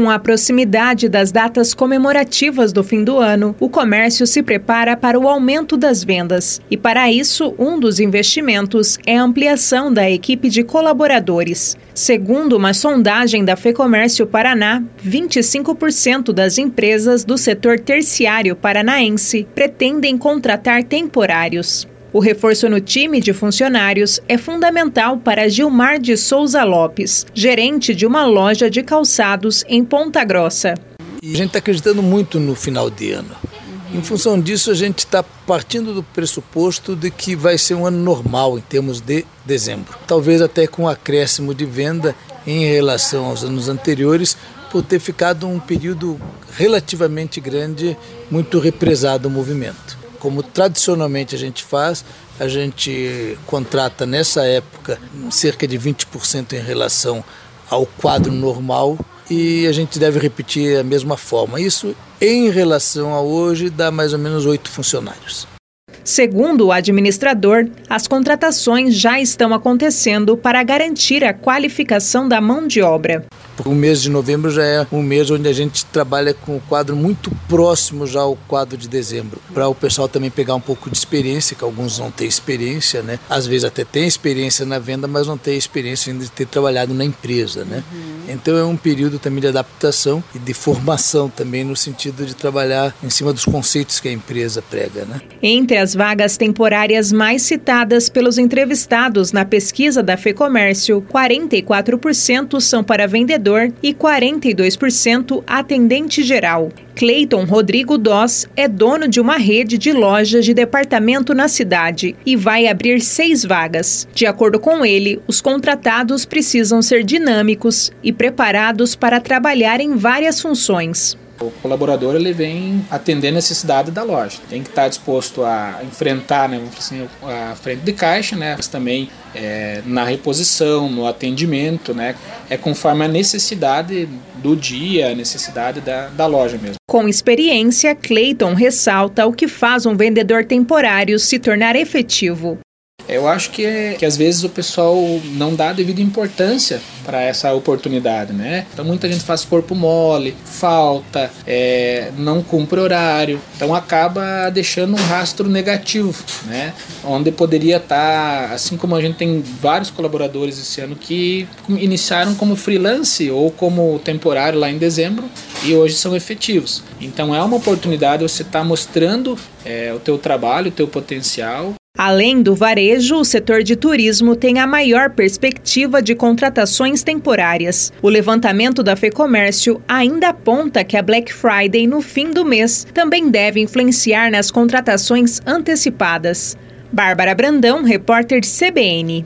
Com a proximidade das datas comemorativas do fim do ano, o comércio se prepara para o aumento das vendas. E para isso, um dos investimentos é a ampliação da equipe de colaboradores. Segundo uma sondagem da Fecomércio Paraná, 25% das empresas do setor terciário paranaense pretendem contratar temporários. O reforço no time de funcionários é fundamental para Gilmar de Souza Lopes, gerente de uma loja de calçados em Ponta Grossa. a gente está acreditando muito no final de ano. Em função disso, a gente está partindo do pressuposto de que vai ser um ano normal em termos de dezembro. Talvez até com um acréscimo de venda em relação aos anos anteriores, por ter ficado um período relativamente grande, muito represado o movimento como tradicionalmente a gente faz, a gente contrata nessa época cerca de 20% em relação ao quadro normal e a gente deve repetir a mesma forma. Isso em relação a hoje dá mais ou menos oito funcionários. Segundo o administrador, as contratações já estão acontecendo para garantir a qualificação da mão de obra. O mês de novembro já é um mês onde a gente trabalha com o quadro muito próximo já ao quadro de dezembro, para o pessoal também pegar um pouco de experiência, que alguns não têm experiência, né? Às vezes até tem experiência na venda, mas não tem experiência ainda de ter trabalhado na empresa, né? Uhum. Então é um período também de adaptação e de formação também no sentido de trabalhar em cima dos conceitos que a empresa prega, né? Entre as vagas temporárias mais citadas pelos entrevistados na pesquisa da FEComércio, 44% são para vendedor e 42% atendente geral. Cleiton Rodrigo Doss é dono de uma rede de lojas de departamento na cidade e vai abrir seis vagas. De acordo com ele, os contratados precisam ser dinâmicos e preparados para trabalhar em várias funções. O colaborador ele vem atender a necessidade da loja. Tem que estar disposto a enfrentar né, assim, a frente de caixa, né, mas também é, na reposição, no atendimento, né, é conforme a necessidade do dia, a necessidade da, da loja mesmo. Com experiência, Clayton ressalta o que faz um vendedor temporário se tornar efetivo. Eu acho que, é, que às vezes o pessoal não dá a devida importância para essa oportunidade, né? Então muita gente faz corpo mole, falta, é, não cumpre horário, então acaba deixando um rastro negativo, né? Onde poderia estar, tá, assim como a gente tem vários colaboradores esse ano que iniciaram como freelance ou como temporário lá em dezembro e hoje são efetivos. Então é uma oportunidade você estar tá mostrando é, o teu trabalho, o teu potencial Além do varejo, o setor de turismo tem a maior perspectiva de contratações temporárias. O levantamento da FEComércio ainda aponta que a Black Friday no fim do mês também deve influenciar nas contratações antecipadas. Bárbara Brandão, repórter CBN.